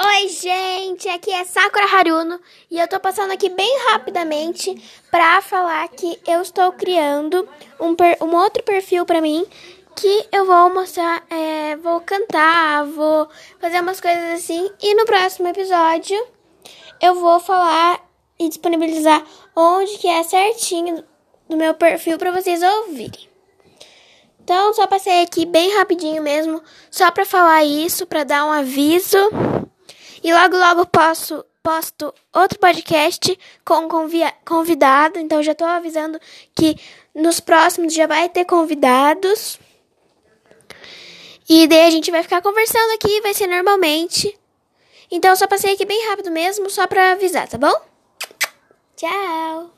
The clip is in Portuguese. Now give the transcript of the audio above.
Oi, gente, aqui é Sakura Haruno e eu tô passando aqui bem rapidamente pra falar que eu estou criando um, um outro perfil pra mim que eu vou mostrar, é, vou cantar, vou fazer umas coisas assim e no próximo episódio eu vou falar e disponibilizar onde que é certinho do meu perfil pra vocês ouvirem. Então, só passei aqui bem rapidinho mesmo, só pra falar isso, pra dar um aviso. E logo, logo posso, posto outro podcast com convidado. Então já estou avisando que nos próximos já vai ter convidados. E daí a gente vai ficar conversando aqui, vai ser normalmente. Então só passei aqui bem rápido mesmo, só para avisar, tá bom? Tchau!